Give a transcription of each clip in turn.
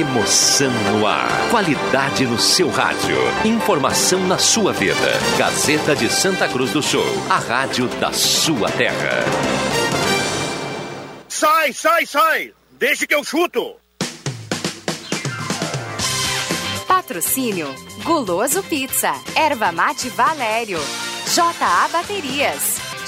Emoção no ar. Qualidade no seu rádio. Informação na sua vida. Gazeta de Santa Cruz do Sul. A rádio da sua terra. Sai, sai, sai! Deixa que eu chuto! Patrocínio Guloso Pizza, Erva Mate Valério, JA Baterias,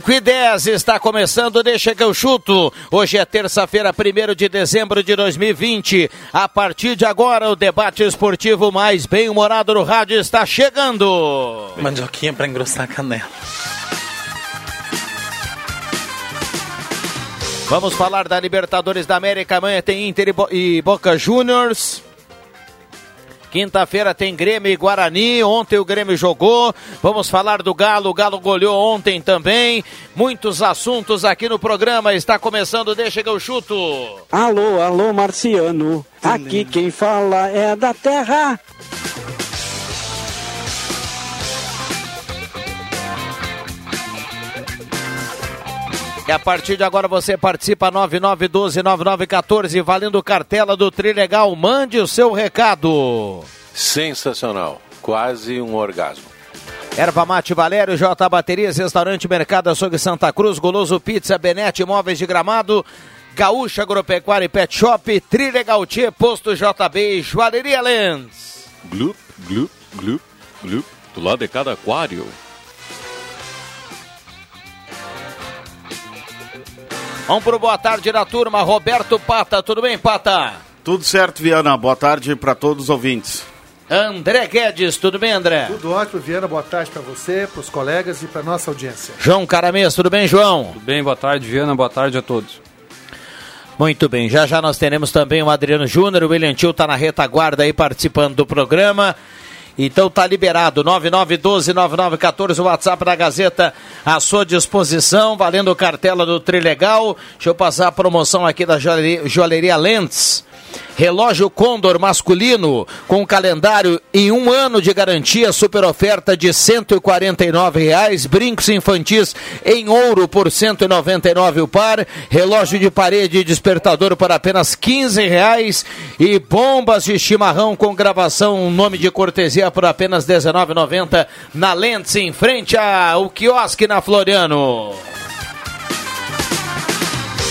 Cinco e 10 está começando, deixa que eu chuto. Hoje é terça-feira, 1 de dezembro de 2020. A partir de agora, o debate esportivo mais bem-humorado no rádio está chegando. Mandioquinha para engrossar a canela. Vamos falar da Libertadores da América. Amanhã tem Inter e, e Boca Juniors. Quinta-feira tem Grêmio e Guarani. Ontem o Grêmio jogou. Vamos falar do Galo. O Galo goleou ontem também. Muitos assuntos aqui no programa. Está começando, deixa que eu chuto. Alô, alô, Marciano. Aqui quem fala é da Terra. E a partir de agora você participa 99129914 valendo cartela do Trilegal. Mande o seu recado. Sensacional, quase um orgasmo. Erva Mate Valério, J Baterias, Restaurante Mercado Açougue Santa Cruz, Goloso Pizza, Benete Imóveis de Gramado, Gaúcha Agropecuária e Pet Shop, Trilegal Tia, Posto JB e Joalheria Lens. Glup, glup, glup, glup, do lado de cada aquário. Vamos pro boa tarde da turma, Roberto Pata, tudo bem, Pata? Tudo certo, Viana. Boa tarde para todos os ouvintes. André Guedes, tudo bem, André? Tudo ótimo, Viana. Boa tarde para você, para os colegas e para nossa audiência. João Caramês, tudo bem, João? Tudo bem, boa tarde, Viana. Boa tarde a todos. Muito bem, já já nós teremos também o Adriano Júnior, o William Tio tá na retaguarda aí participando do programa. Então tá liberado, 9912-9914, o WhatsApp da Gazeta à sua disposição, valendo cartela do Trilegal. Deixa eu passar a promoção aqui da Joalheria, Joalheria Lentes. Relógio Condor masculino com calendário em um ano de garantia, super oferta de 149 reais, brincos infantis em ouro por R$ 199 o par, relógio de parede e despertador por apenas 15 reais. E bombas de chimarrão com gravação nome de cortesia por apenas R$ 19,90 na Lentes em frente ao quiosque na Floriano.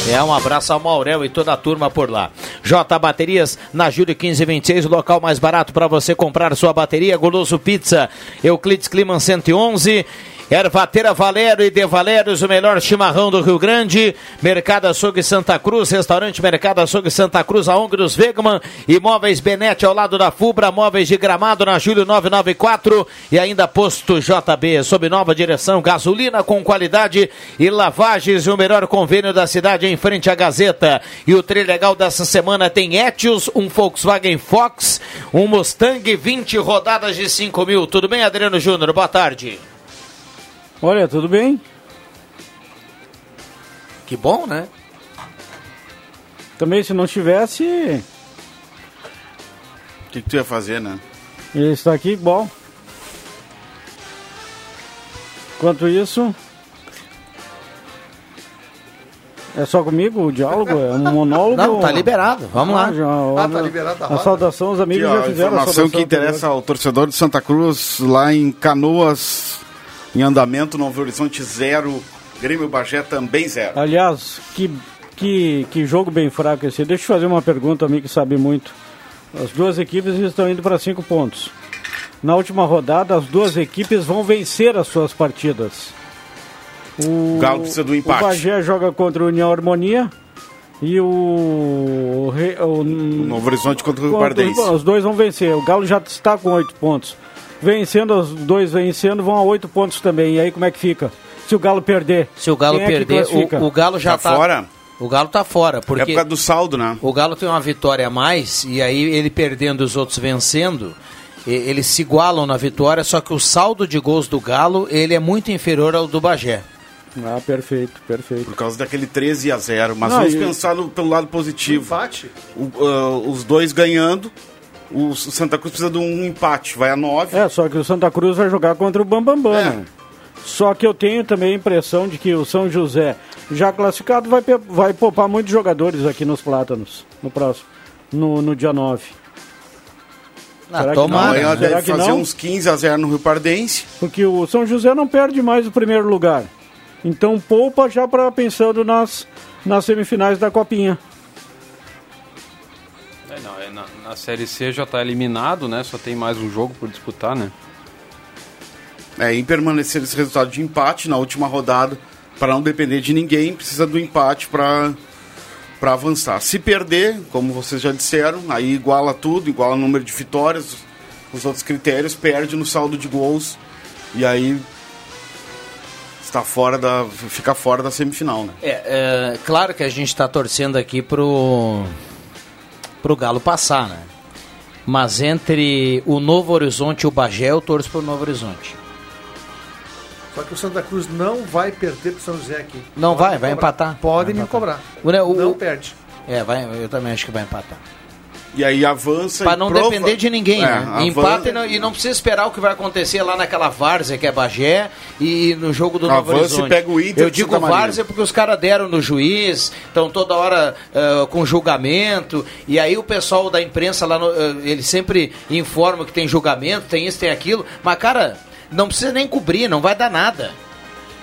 É, um abraço ao Maurel e toda a turma por lá. J Baterias, na Júlio 1526, o local mais barato para você comprar sua bateria. Goloso Pizza, Euclides Climan 111. Ervateira Valério e De Valérios, o melhor chimarrão do Rio Grande. Mercado Açougue Santa Cruz, restaurante Mercado Açougue Santa Cruz, a ONG dos Wegman. Imóveis Benete ao lado da Fubra, móveis de gramado na Júlio 994. E ainda Posto JB, sob nova direção, gasolina com qualidade e lavagens. O melhor convênio da cidade em frente à Gazeta. E o legal dessa semana tem Etios, um Volkswagen Fox, um Mustang, 20 rodadas de 5 mil. Tudo bem, Adriano Júnior? Boa tarde. Olha, tudo bem? Que bom, né? Também se não tivesse. O que, que tu ia fazer, né? Ele está aqui igual. Enquanto isso. É só comigo o diálogo? É um monólogo? Não, tá liberado. Vamos Ah, lá. já, Ah, tá liberado a a roda. saudação, os amigos Aqui, ó, já fizeram a informação que interessa ao torcedor de Santa Cruz, lá em Canoas, em andamento, Novo Horizonte zero, Grêmio Bagé também zero. Aliás, que, que, que jogo bem fraco esse. Deixa eu fazer uma pergunta a mim que sabe muito. As duas equipes estão indo para cinco pontos. na última rodada, as duas equipes vão vencer as suas partidas. O, O Galo precisa do empate. O Bagé joga contra o União Harmonia e o, o, Re- o Novo Horizonte contra o Guardense. Os dois vão vencer. O Galo já está com oito pontos. Vencendo, os dois vencendo, vão a oito pontos também. E aí como é que fica? Se o Galo perder. Se o Galo é que perder, classifica? o, o Galo já Tá tá, fora? O Galo tá fora, porque É por causa do saldo, né? o Galo tem uma vitória a mais e aí ele perdendo os outros vencendo, e- eles se igualam na vitória, só que o saldo de gols do Galo, ele é muito inferior ao do Bagé. Ah, perfeito, perfeito. Por causa daquele 13 a 0. Mas Não, vamos e- pensar no- pelo lado positivo. Empate. O- ah, os dois ganhando, o Santa Cruz precisa de um empate, vai a 9. É, só que o Santa Cruz vai jogar contra o Bambambam, É. né? Só que eu tenho também a impressão de que o São José, já classificado, vai, vai poupar muitos jogadores aqui nos Plátanos, no próximo, no, no dia 9. Ah, Será que não? Amanhã deve que fazer não? uns 15 a 0 no Rio Pardense. Porque o São José não perde mais o primeiro lugar. Então poupa já para pensando nas, nas semifinais da Copinha. É, não, é, na, na Série C já está eliminado, né? Só tem mais um jogo por disputar, né? É, em permanecer esse resultado de empate na última rodada, para não depender de ninguém, precisa do empate para para avançar. Se perder, como vocês já disseram, aí iguala tudo, iguala o número de vitórias, os outros critérios, perde no saldo de gols e aí está fora da fica fora da semifinal, né? É, é, claro que a gente está torcendo aqui pro, pro Galo passar, né? Mas entre o Novo Horizonte e o Bagé, eu torço pro Novo Horizonte. Só que o Santa Cruz não vai perder pro São José aqui. Não Pode vai, vai cobrar. empatar. Podem Vai me cobrar. O, o- Não o- perde. é, vai, eu também acho que vai empatar. E aí avança Pra e não prova- depender de ninguém, É, né? avança- Empata e não, e não precisa esperar o que vai acontecer lá naquela várzea que é Bagé e no jogo do Novo Avança e Horizonte. pega o Inter Eu digo várzea porque os caras deram no juiz, estão toda hora ah, com julgamento, e aí o pessoal da imprensa lá, no, ah, eles sempre informam que tem julgamento, tem isso, tem aquilo, mas cara, não precisa nem cobrir, não vai dar nada.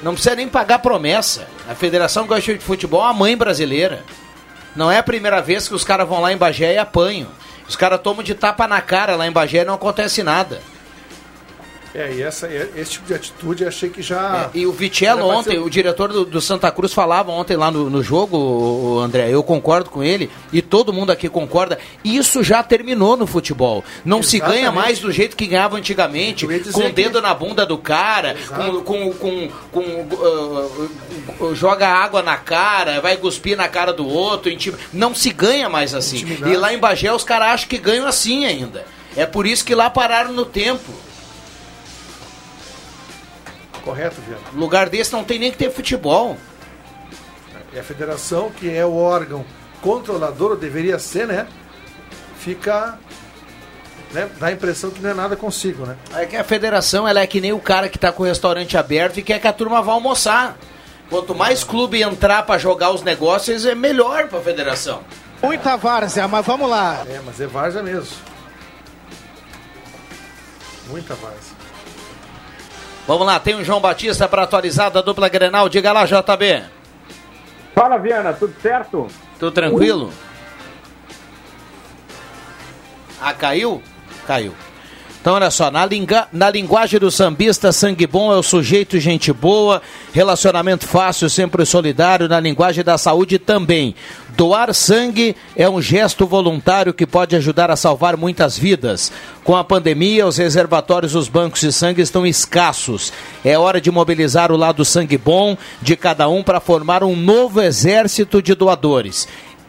Não precisa nem pagar promessa. A Federação Gaúcha de Futebol é a mãe brasileira. Não é a primeira vez que os caras vão lá em Bagé e apanham. Os caras tomam de tapa na cara lá em Bagé e não acontece nada. É, e essa, esse tipo de atitude eu achei que já. E o Vitello ontem, ser- o diretor do, do Santa Cruz falava ontem lá no, no jogo, André, eu concordo com ele e todo mundo aqui concorda. Isso já terminou no futebol. Não se ganha Exatamente. mais do jeito que ganhava antigamente, com o dedo que- na bunda do cara, com, com, com, com, uh, uh, joga água na cara, vai cuspir na cara do outro. intim- Não se ganha mais assim. Intimidade. E lá em Bagé os caras acham que ganham assim ainda. É por isso que lá pararam no tempo. Correto, Viana. Lugar desse não tem nem que ter futebol. E a federação, que é o órgão controlador, ou deveria ser, né? Fica. Né, dá a impressão que não é nada consigo, né? É que a federação ela é que nem o cara que tá com o restaurante aberto e quer que a turma vá almoçar. Quanto mais clube entrar pra jogar os negócios, é melhor pra federação. Muita várzea, mas vamos lá. É, mas é várzea mesmo. Muita várzea. Vamos lá, tem o João Batista para atualizar da dupla Grenal. Diga lá, JB. Fala, Viana, tudo certo? Tudo tranquilo? Ah, caiu? Caiu. Então, olha só, na, linga- na linguagem do sambista, sangue bom é o sujeito gente boa, relacionamento fácil, sempre solidário, na linguagem da saúde também. Doar sangue é um gesto voluntário que pode ajudar a salvar muitas vidas. Com a pandemia, os reservatórios dos bancos de sangue estão escassos. É hora de mobilizar o lado sangue bom de cada um para formar um novo exército de doadores.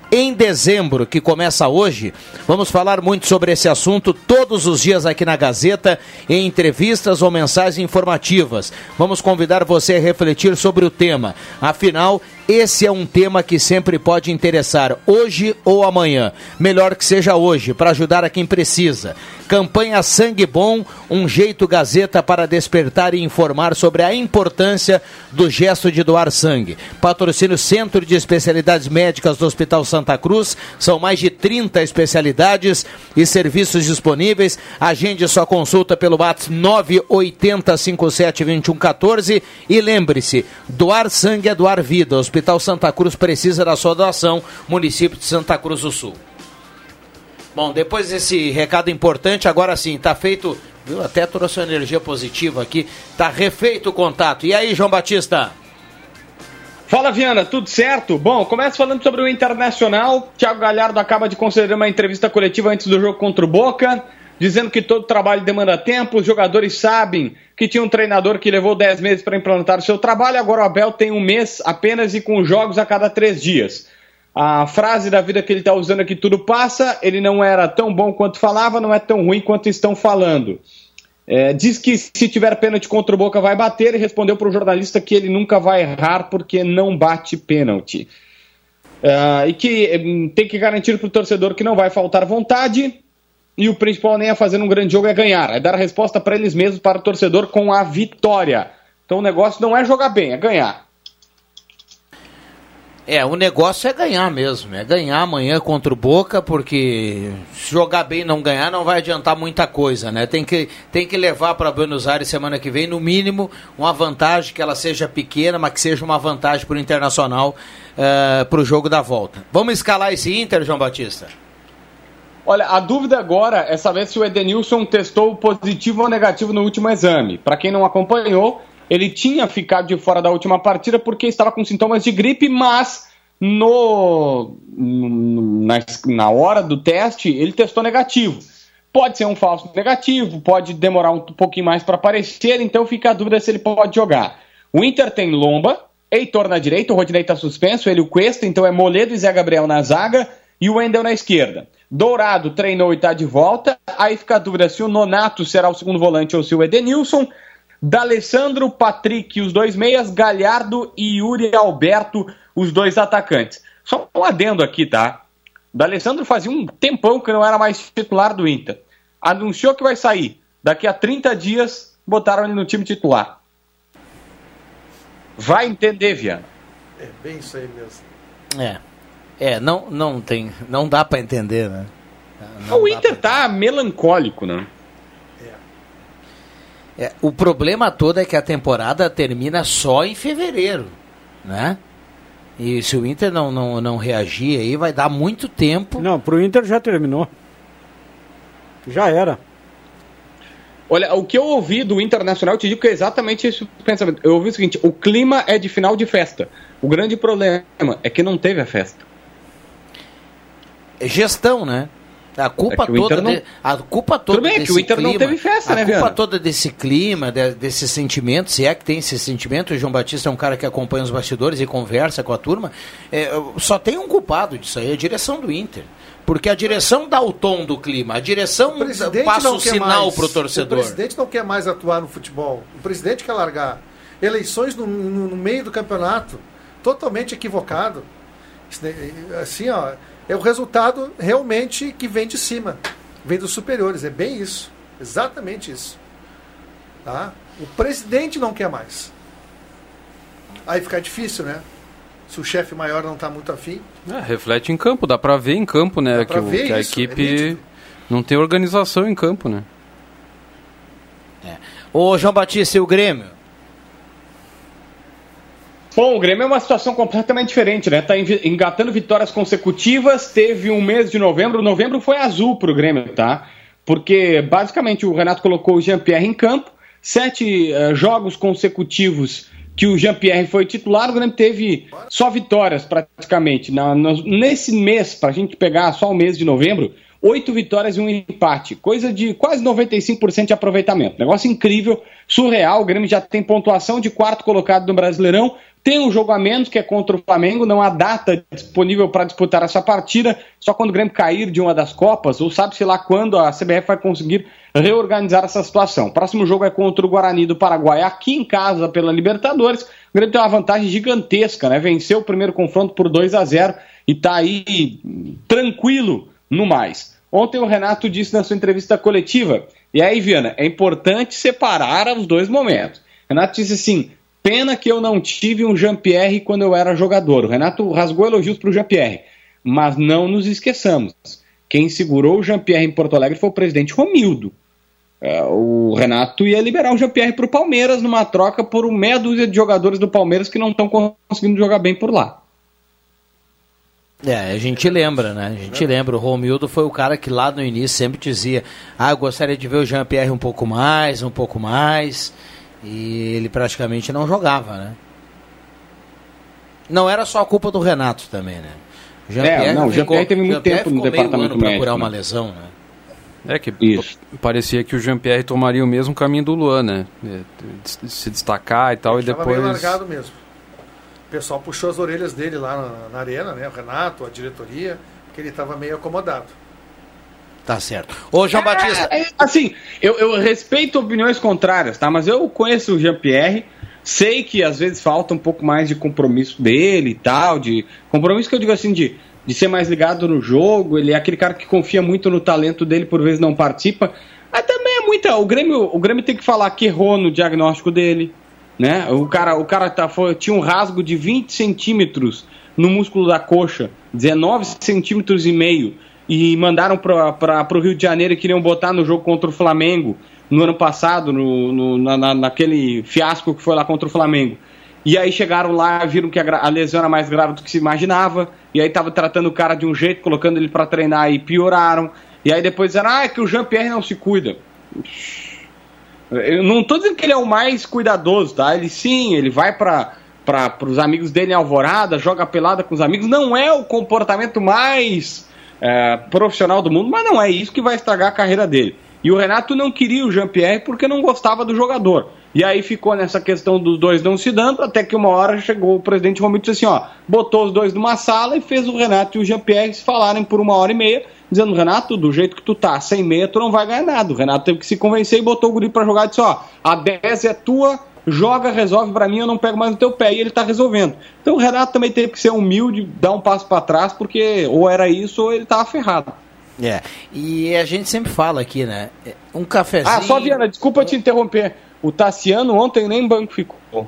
Em dezembro, que começa hoje, vamos falar muito sobre esse assunto todos os dias aqui na Gazeta, em entrevistas ou mensagens informativas. Vamos convidar você a refletir sobre o tema. Afinal, esse é um tema que sempre pode interessar, hoje ou amanhã. Melhor que seja hoje, para ajudar a quem precisa. Campanha Sangue Bom, um jeito Gazeta para despertar e informar sobre a importância do gesto de doar sangue. Patrocínio Centro de Especialidades Médicas do Hospital Santa Cruz. São mais de 30 especialidades e serviços disponíveis. Agende sua consulta pelo WhatsApp 980572114 e lembre-se, doar sangue é doar vida. O Hospital Santa Cruz precisa da sua doação. Município de Santa Cruz do Sul. Bom, depois desse recado importante, agora sim, tá feito Viu? Até trouxe uma energia positiva aqui. Tá refeito o contato. E aí, João Batista? Fala, Viana, tudo certo? Bom, começo falando sobre o Internacional. Thiago Galhardo acaba de conceder uma entrevista coletiva antes do jogo contra o Boca, dizendo que todo trabalho demanda tempo, os jogadores sabem que tinha um treinador que levou 10 meses para implantar o seu trabalho, agora o Abel tem um mês apenas e com jogos a cada três dias. A frase da vida que ele está usando aqui, tudo passa, ele não era tão bom quanto falava, não é tão ruim quanto estão falando. É, diz que se tiver pênalti contra o Boca vai bater e respondeu para o jornalista que ele nunca vai errar porque não bate pênalti. É, e que hum, tem que garantir para o torcedor que não vai faltar vontade e o principal nem é fazer um grande jogo é ganhar, é dar a resposta para eles mesmos, para o torcedor com a vitória. Então o negócio não é jogar bem, é ganhar. É, o negócio é ganhar mesmo, é ganhar amanhã contra o Boca, porque se jogar bem e não ganhar não vai adiantar muita coisa, né? Tem que, tem que levar para Buenos Aires semana que vem, no mínimo, uma vantagem que ela seja pequena, mas que seja uma vantagem para o Internacional uh, para o jogo da volta. Vamos escalar esse Inter, João Batista? Olha, a dúvida agora é saber se o Edenilson testou positivo ou negativo no último exame. Para quem não acompanhou, ele tinha ficado de fora da última partida porque estava com sintomas de gripe, mas no na, na hora do teste ele testou negativo. Pode ser um falso negativo, pode demorar um pouquinho mais para aparecer, então fica a dúvida se ele pode jogar. O Inter tem Lomba, Heitor na direita, o Rodinei está suspenso, ele o Cuesta, então é Moledo e Zé Gabriel na zaga e o Wendel na esquerda. Dourado treinou e está de volta, aí fica a dúvida se o Nonato será o segundo volante ou se o Edenilson. D'Alessandro, Patrick, os dois meias, Galhardo e Yuri Alberto, os dois atacantes. Só um adendo aqui, tá? D'Alessandro fazia um tempão que não era mais titular do Inter. Anunciou que vai sair. Daqui a 30 dias, botaram ele no time titular. Vai entender, Viana. É bem isso aí mesmo. É. É, não, não tem. Não dá para entender, né? Não o Inter pra... tá melancólico, né? É, o problema todo é que a temporada termina só em fevereiro, né? E se o Inter não, não, não reagir aí, vai dar muito tempo. Não, pro Inter já terminou. Já era. Olha, o que eu ouvi do Internacional, eu te digo que é exatamente esse o pensamento. Eu ouvi o seguinte: o clima é de final de festa. O grande problema é que não teve a festa. É gestão, né? A culpa é toda, não... de, a culpa toda Tudo bem, que o Inter clima, não teve festa, a né, A culpa Viana? toda desse clima, de, desse sentimento, se é que tem esse sentimento, o João Batista é um cara que acompanha os bastidores e conversa com a turma, é, só tem um culpado disso aí, a direção do Inter. Porque a direção dá o tom do clima, a direção o passa o sinal para o torcedor. O presidente não quer mais atuar no futebol, o presidente quer largar. Eleições no, no, no meio do campeonato, totalmente equivocado. Assim, ó, é o resultado realmente que vem de cima, vem dos superiores. É bem isso, exatamente isso. Tá? O presidente não quer mais. Aí fica difícil, né? Se o chefe maior não está muito afim. É, reflete em campo, dá para ver em campo, né? Que, o, que, a isso, equipe é não tem organização em campo, né? É. Ô João Batista e o Grêmio? Bom, o Grêmio é uma situação completamente diferente, né? Tá engatando vitórias consecutivas, teve um mês de novembro. Novembro foi azul pro Grêmio, tá? Porque basicamente o Renato colocou o Jean-Pierre em campo, sete uh, jogos consecutivos que o Jean-Pierre foi titular, o Grêmio teve só vitórias praticamente. Na, nesse mês, para a gente pegar só o mês de novembro, oito vitórias e um empate, coisa de quase 95% de aproveitamento. Negócio incrível, surreal. O Grêmio já tem pontuação de quarto colocado no Brasileirão, tem um jogo a menos que é contra o Flamengo, não há data disponível para disputar essa partida, só quando o Grêmio cair de uma das Copas, ou sabe-se lá quando a CBF vai conseguir reorganizar essa situação. O próximo jogo é contra o Guarani do Paraguai, aqui em casa pela Libertadores. O Grêmio tem uma vantagem gigantesca, né? Venceu o primeiro confronto por 2 a 0 e está aí tranquilo no mais. Ontem o Renato disse na sua entrevista coletiva, e aí, Viana, é importante separar os dois momentos. Renato disse assim: Pena que eu não tive um Jean-Pierre quando eu era jogador. O Renato rasgou elogios para o Jean-Pierre. Mas não nos esqueçamos. Quem segurou o Jean-Pierre em Porto Alegre foi o presidente Romildo. É, o Renato ia liberar o Jean-Pierre para o Palmeiras numa troca por um meia dúzia de jogadores do Palmeiras que não estão conseguindo jogar bem por lá. É, a gente lembra, né? A gente lembra. O Romildo foi o cara que lá no início sempre dizia: Ah, eu gostaria de ver o Jean-Pierre um pouco mais, um pouco mais. E ele praticamente não jogava, né? Não era só a culpa do Renato também, né? O Jean-Pierre é, não, Jean-Pierre teve muito tempo no departamento médico. para curar uma né? lesão, né? É que Isso. parecia que o Jean-Pierre tomaria o mesmo caminho do Luan, né? É, se destacar e tal, Ele e depois. Meio largado mesmo. O pessoal puxou as orelhas dele lá na, na arena, né? O Renato, a diretoria, que ele estava meio acomodado. Tá certo. Ô, João é, Batista. É, assim, eu, eu respeito opiniões contrárias, tá? Mas eu conheço o Jean-Pierre. Sei que às vezes falta um pouco mais de compromisso dele e tal, de compromisso que eu digo assim de de ser mais ligado no jogo, ele é aquele cara que confia muito no talento dele, por vezes não participa. Mas também é muita. O Grêmio, o Grêmio tem que falar que errou no diagnóstico dele. Né? O cara, o cara tá, foi, tinha um rasgo de 20 centímetros no músculo da coxa, 19 centímetros e meio, e mandaram para o Rio de Janeiro e queriam botar no jogo contra o Flamengo no ano passado, no, no na, naquele fiasco que foi lá contra o Flamengo. E aí chegaram lá, viram que a, a lesão era mais grave do que se imaginava, e aí tava tratando o cara de um jeito, colocando ele para treinar e pioraram. E aí depois disseram, ah, é que o Jean-Pierre não se cuida. Eu não tô dizendo que ele é o mais cuidadoso, tá? Ele sim, ele vai para para os amigos dele em Alvorada, joga pelada com os amigos. Não é o comportamento mais é, profissional do mundo, mas não é isso que vai estragar a carreira dele. E o Renato não queria o Jean-Pierre porque não gostava do jogador. E aí ficou nessa questão dos dois não se dando, até que uma hora chegou o presidente Romito e disse assim, ó, botou os dois numa sala e fez o Renato e o Jean-Pierre se falarem por uma hora e meia, dizendo, Renato, do jeito que tu tá, sem meia, tu não vai ganhar nada. O Renato teve que se convencer e botou o guri pra jogar e disse, ó, a 10 é tua, joga, resolve para mim, eu não pego mais no teu pé, e ele tá resolvendo. Então o Renato também teve que ser humilde, dar um passo para trás, porque ou era isso ou ele tava ferrado. É, e a gente sempre fala aqui, né? Um cafezinho. Ah, só Viana, desculpa te interromper. O Tassiano ontem nem banco ficou.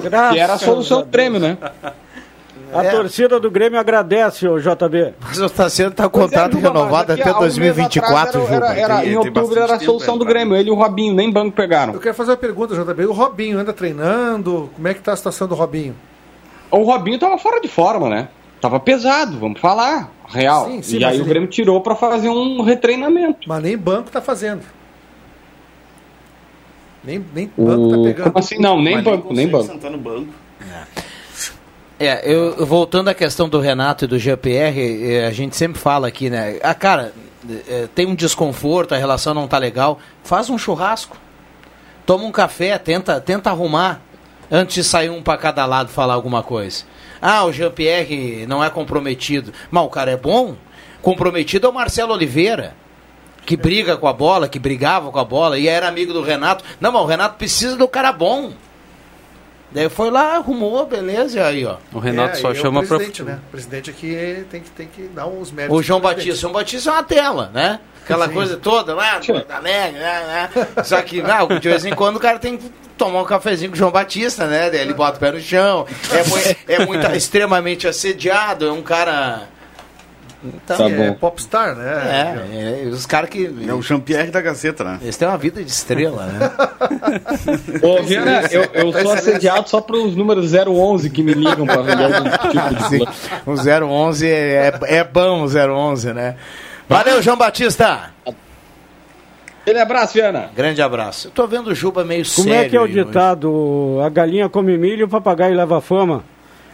Graças que era a solução do prêmio, né? A é. torcida do Grêmio agradece, o JB. Mas o Tassiano está com contrato é, renovado até 2024, um era, era, era, Em outubro era a solução do Grêmio. Ele e o Robinho, nem banco pegaram. Eu quero fazer uma pergunta, JB. O Robinho anda treinando? Como é que está a situação do Robinho? O Robinho estava fora de forma, né? Tava pesado, vamos falar. Real. Sim, sim, e aí ele... o Grêmio tirou para fazer um retreinamento. Mas nem banco está fazendo. Nem, nem banco tá pegando. Como assim? Não, nem Mas banco, nem, nem banco. Sentar no banco. É. é, eu voltando à questão do Renato e do GPR, é, a gente sempre fala aqui, né? Ah, cara, é, tem um desconforto, a relação não tá legal. Faz um churrasco. Toma um café, tenta, tenta arrumar antes de sair um para cada lado falar alguma coisa. Ah, o Jean-Pierre não é comprometido. Mas o cara é bom. Comprometido é o Marcelo Oliveira que briga com a bola, que brigava com a bola e era amigo do Renato. Não, mas o Renato precisa do cara bom. Daí foi lá, arrumou, beleza, e aí, ó. O Renato é, só chama é o presidente, pra... né? O presidente aqui tem que, tem que dar uns méritos. O João Batista. O João Batista é uma tela, né? Aquela Sim. coisa toda lá, da né, né? Só que, não, de vez em quando o cara tem que tomar um cafezinho com o João Batista, né? Daí ele bota o pé no chão. É, é muito, extremamente assediado, é um cara então, tá é popstar, né? É, é os caras que. É o Jean-Pierre da Gazeta, né? Eles têm uma vida de estrela, né? Ô, Viana, eu, eu sou assediado só para os números 011 que me ligam para vender algum tipo de. O 011 é, é bom, o 011, né? Valeu, João Batista! Aquele abraço, Viana. Grande abraço. Eu tô vendo o Juba meio Como sério. Como é que é o ditado? A galinha come milho e o papagaio leva fama?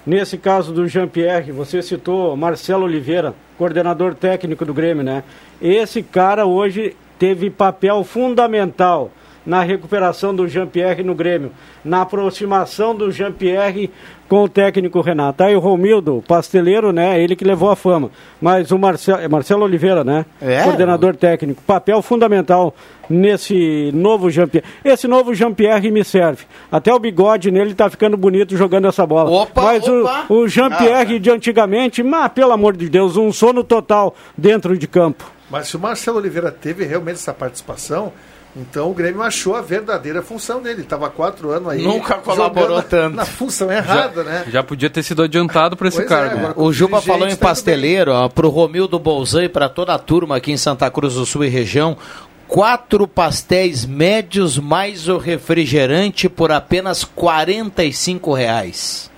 Nesse caso do Jean-Pierre, você citou Marcelo Oliveira, coordenador técnico do Grêmio, né? Esse cara hoje teve papel fundamental na recuperação do Jean-Pierre no Grêmio, na aproximação do Jean-Pierre com o técnico Renato. Aí o Romildo, pasteleiro, né? Ele que levou a fama. Mas o Marcelo, é Marcelo Oliveira, né? É? Coordenador técnico. Papel fundamental nesse novo Jean-Pierre. Esse novo Jean-Pierre me serve. Até o bigode nele tá ficando bonito jogando essa bola. Opa, Mas opa. o, o Jean-Pierre ah, de antigamente, mas pelo amor de Deus, um sono total dentro de campo. Mas se o Marcelo Oliveira teve realmente essa participação, então o Grêmio achou a verdadeira função dele. Estava quatro anos aí. Nunca colaborou tanto. Na função errada, já, né? Já podia ter sido adiantado para esse pois é, cargo. É, o Juba falou em pasteleiro, ó, pro Romildo Bolzan e para toda a turma aqui em Santa Cruz do Sul e região. Quatro pastéis médios mais o refrigerante por apenas R$ reais.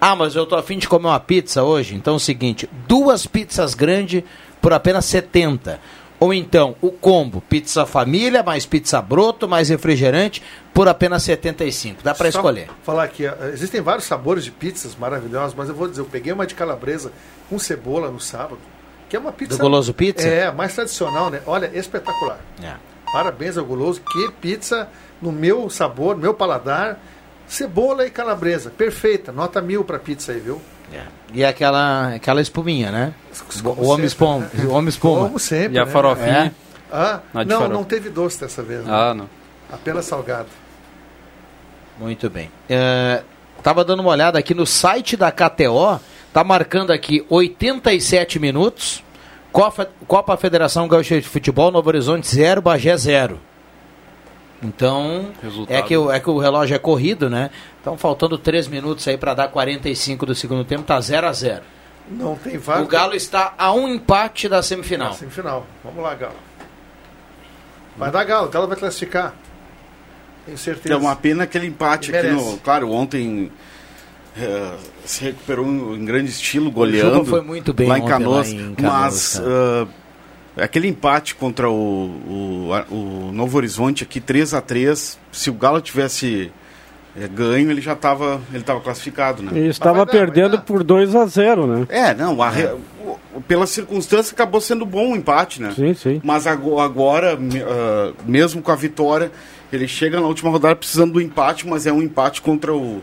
Ah, mas eu tô afim de comer uma pizza hoje. Então é o seguinte: duas pizzas grandes por apenas 70. Ou então o combo pizza família, mais pizza broto, mais refrigerante, por apenas 75. Dá para escolher. Falar aqui, existem vários sabores de pizzas maravilhosos, mas eu vou dizer, eu peguei uma de calabresa com cebola no sábado, que é uma pizza. Do Goloso Pizza? É, mais tradicional, né? Olha, espetacular. É. Parabéns ao Goloso, que pizza no meu sabor, no meu paladar, cebola e calabresa. Perfeita, nota mil pra pizza aí, viu? E aquela, aquela espuminha, né? O homem espuma. O homem espuma. Como sempre. E a né? farofinha? Ah, Não, de não, não teve doce dessa vez. né? Ah, não. Apenas salgado. Muito bem. É, tava dando uma olhada aqui no site da KTO, tá marcando aqui 87 minutos. Copa, Copa Federação Gaúcha de Futebol, Novo Horizonte 0, Bagé 0. Então, Resultado. é que, o, é que o relógio é corrido, né? Então, faltando 3 minutos aí para dar 45 do segundo tempo, tá 0 a 0 Não tem vaga. O Galo está a um empate da semifinal. Semifinal. Vamos lá, Galo. Vai dar Galo, o Galo vai classificar. Tenho certeza. É uma pena aquele empate aqui no. Claro, ontem eh, se recuperou em grande estilo, goleando. foi muito bem lá em Canoas. lá em Canoas, mas ah, aquele empate contra o, o, o Novo Horizonte aqui, 3 a 3 se o Galo tivesse eh, ganho, ele já estava ele tava classificado, né? E estava perdendo por 2 a 0 né? É, não, a re- o- pela circunstância acabou sendo bom o empate, né? Sim, sim. Mas ago- agora, ah, mesmo com a vitória, ele chega na última rodada precisando do empate, mas é um empate contra o,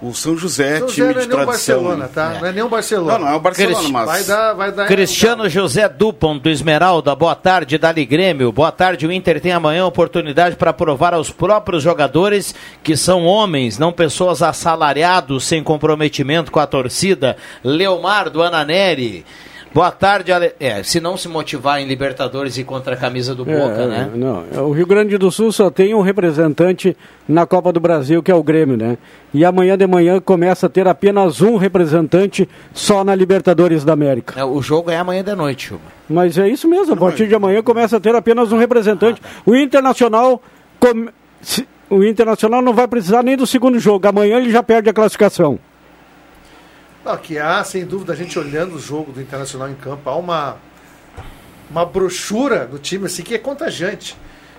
o São José, São time José não é de nem o tradição. Barcelona, tá? Não é nem o Barcelona. Não, não é o Barcelona, Cristi- mas... Vai dar, vai dar. Cristiano José Dupont do Esmeralda, boa tarde, Dali Grêmio. Boa tarde, o Inter tem amanhã a oportunidade para provar aos próprios jogadores que são homens, não pessoas assalariados sem comprometimento com a torcida. Leomar do Ananeri. Boa tarde, Ale... é, se não se motivar em Libertadores e contra a camisa do Boca, É, né? Não, o Rio Grande do Sul só tem um representante na Copa do Brasil, que é o Grêmio, né? E amanhã de manhã começa a ter apenas um representante só na Libertadores da América. É, O jogo é amanhã de noite, Chuba. Mas é isso mesmo, a partir de amanhã começa a ter apenas um representante. O Internacional. se- O Internacional não vai precisar nem do segundo jogo. Amanhã ele já perde a classificação. Não, que há, sem dúvida, a gente olhando o jogo do Internacional em campo, há uma, uma brochura do time assim que é contagiante.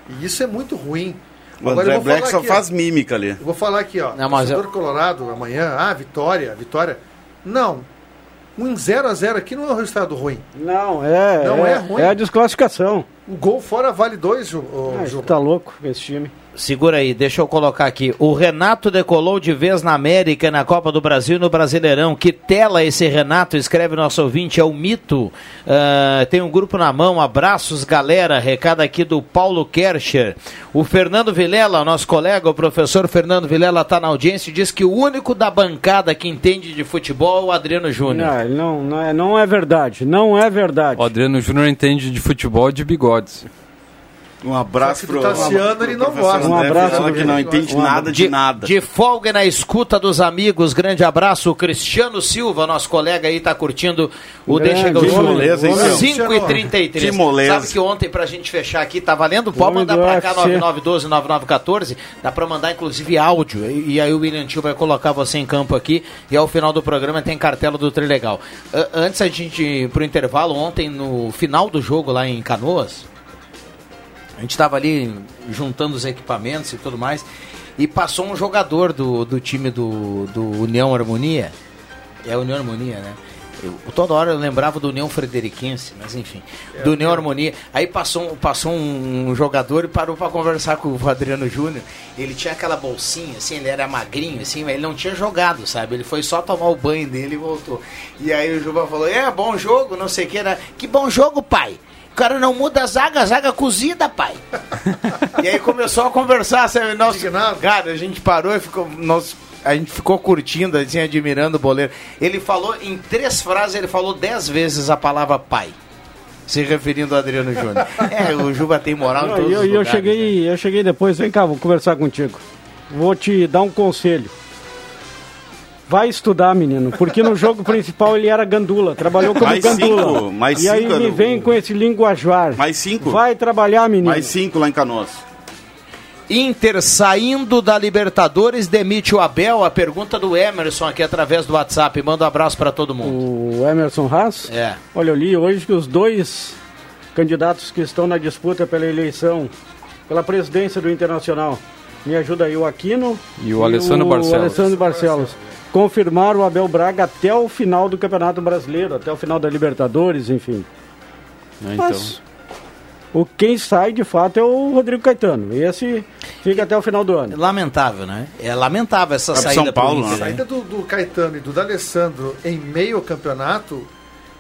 E isso é muito ruim. O Agora eu André Black só aqui, faz ó. mímica ali. Eu vou falar aqui, ó. Não, mas Torcedor Colorado amanhã, ah, vitória, vitória. Não. Um 0 a 0 aqui não é um resultado ruim. Não, é. Não é, é ruim. é a desclassificação. O gol fora vale dois, Ju, ô, Ah, Juba. tá louco esse time. Segura aí, deixa eu colocar aqui. O Renato decolou de vez na América, na Copa do Brasil e no Brasileirão. Que tela esse Renato? Escreve nosso ouvinte, é o mito. Ah, tem um grupo na mão, abraços galera. Recado aqui do Paulo Kercher. O Fernando Vilela, nosso colega, o professor Fernando Vilela, está na audiência e diz que o único da bancada que entende de futebol é o Adriano Júnior. Não, ele não, não, é, não é verdade. Não é verdade. O Adriano Júnior entende de futebol de odds. Um abraço que do Tassiano ele não gosta. Um abraço do que não entende Um nada de, de, nada. de folga e na escuta dos amigos, grande abraço. O Cristiano Silva, nosso colega aí, tá curtindo o Grande Deixa Gaúcho. moleza, hein, seu? 5 e 33 Que moleza. Sabe que ontem, pra gente fechar aqui, tá valendo? Pode Homem mandar pra cá, UFC. 9912-9914. Dá pra mandar, inclusive, áudio. E, e aí o William Tio vai colocar você em campo aqui. E ao final do programa tem cartela do Trilegal. Uh, antes a gente ir pro intervalo, ontem, no final do jogo lá em Canoas, a gente estava ali juntando os equipamentos e tudo mais. E passou um jogador do, do time do, do União Harmonia. É União Harmonia, né? Eu, toda hora eu lembrava do União Frederiquense, mas enfim. do União Harmonia. Aí passou, um- passou um, jogador e parou para conversar com o Adriano Júnior. Ele tinha aquela bolsinha, assim, ele era magrinho, assim, mas ele não tinha jogado, sabe? Ele foi só tomar o banho dele e voltou. E aí o Juba falou: É, bom jogo, não sei o que. Era, que bom jogo, pai. O cara não muda a zaga, a zaga cozida, pai. e aí começou a conversar, sabe? Nossa, cara, a gente parou e ficou. Nós, a gente ficou curtindo, assim, admirando o boleiro. Ele falou, em três frases, ele falou dez vezes a palavra pai. Se referindo ao Adriano Júnior. É, o Juba tem moral em Não, todos e eu, os e eu lugares, cheguei, eu cheguei depois, vem cá, vou conversar contigo. Vou te dar um conselho. Vai estudar, menino, porque no jogo principal ele era gandula, trabalhou como Mais gandula. cinco, mais e aí cinco, me vem com esse linguajar. Mais cinco. Vai trabalhar, menino. Mais cinco lá em Canoas. Inter saindo da Libertadores demite o Abel. A pergunta do Emerson aqui através do WhatsApp. Manda um abraço para todo mundo. O Emerson Haas? É. Olha, eu li hoje que os dois candidatos que estão na disputa pela eleição, pela presidência do Internacional, me ajuda aí o Aquino E o Alessandro Barcelos. Alessandro Barcelos. Confirmaram o Abel Braga até o final do Campeonato Brasileiro, até o final da Libertadores, enfim. É, então. Mas o quem sai de fato é o Rodrigo Caetano. Esse fica até o final do ano. Lamentável, né? É lamentável essa pro saída São Paulo, né? Inter, A saída do, do Caetano e do D'Alessandro em meio ao campeonato,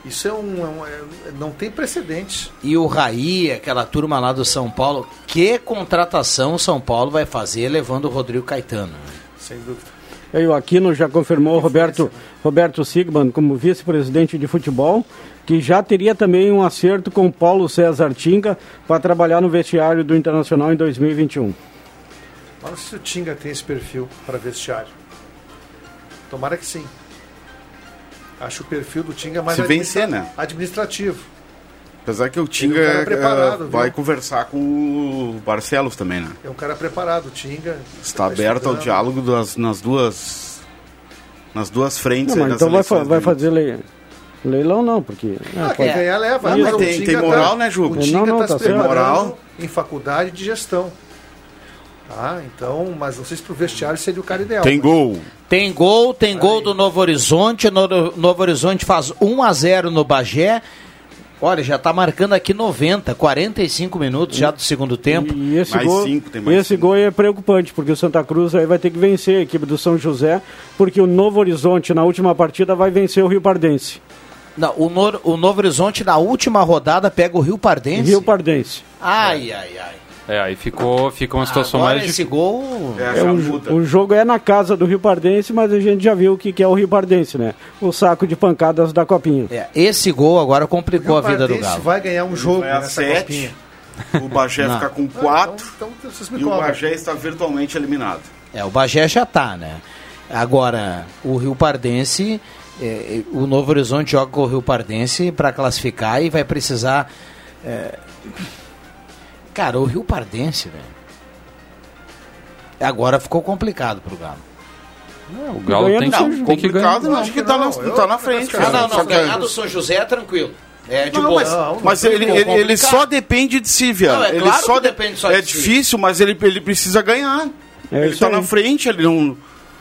isso é um, é um- é- não tem precedente. E o Raí, aquela turma lá do São Paulo, que contratação o São Paulo vai fazer levando o Rodrigo Caetano? Sem dúvida. E o Aquino já confirmou o Roberto, Roberto Sigman como vice-presidente de futebol, que já teria também um acerto com Paulo César Tinga para trabalhar no vestiário do Internacional em 2021. Olha se o Tinga tem esse perfil para vestiário. Tomara que sim. Acho o perfil do Tinga mais Se administra- vencer, né? administrativo. Apesar que o é um Tinga cara preparado, viu? vai conversar com o Barcelos também, né? É um cara preparado, o Tinga. Está Tá aberto ao diálogo das, nas duas nas duas frentes. Não, aí então vai, fa- vai do fazer le- leilão não, porque... Ah, é, quem ganhar leva. Ah, Mas tem- tem moral, tá- né, Ju? O Tinga está tá se preparando Moral. em faculdade de gestão. Ah, então, mas não sei se pro vestiário seria o cara ideal. Tem mas- gol. Tem gol, tem gol do Novo Horizonte. No, Novo Horizonte faz 1 a 0 no Bagé. Olha, já tá marcando aqui 90, 45 minutos já do segundo tempo. E esse, Mais gol, cinco, tem mais esse cinco. gol é preocupante, porque o Santa Cruz aí vai ter que vencer a equipe do São José, porque o Novo Horizonte na última partida vai vencer o Rio Pardense. Não, o, Nor- o Novo Horizonte na última rodada pega o Rio Pardense. Rio Pardense. Ai, ai, ai. É, aí ficou, ficou uma situação Agora mais esse difícil. gol. É, É, o, o jogo é na casa do Rio Pardense, mas a gente já viu o que, que é o Rio Pardense, né? O saco de pancadas da Copinha. É, esse gol agora complicou a vida do Pardense Galo. vai ganhar um jogo Vai a nessa sete. copinha. O Bagé fica com Ah, 4 Então, então vocês me e o. Bagé está virtualmente eliminado. É, o Bagé já tá, né? Agora, o Rio Pardense, é, o Novo Horizonte joga com o Rio Pardense para classificar e vai precisar. é, Cara, o Rio Pardense, velho. Agora ficou complicado pro Galo. O Galo tem que, não, tem que ganhar. Complicado, não, acho que tá na, não, eu- tá na frente. Ah, cara. não, não, que- ganhar do São José é tranquilo. É de Não, boa. mas, Não, mas não ele, ele, ele só depende de si, Viana. Não, é ele claro só que de- depende só É de si. difícil, mas ele, ele precisa ganhar. É ele está aí. na frente, ele não.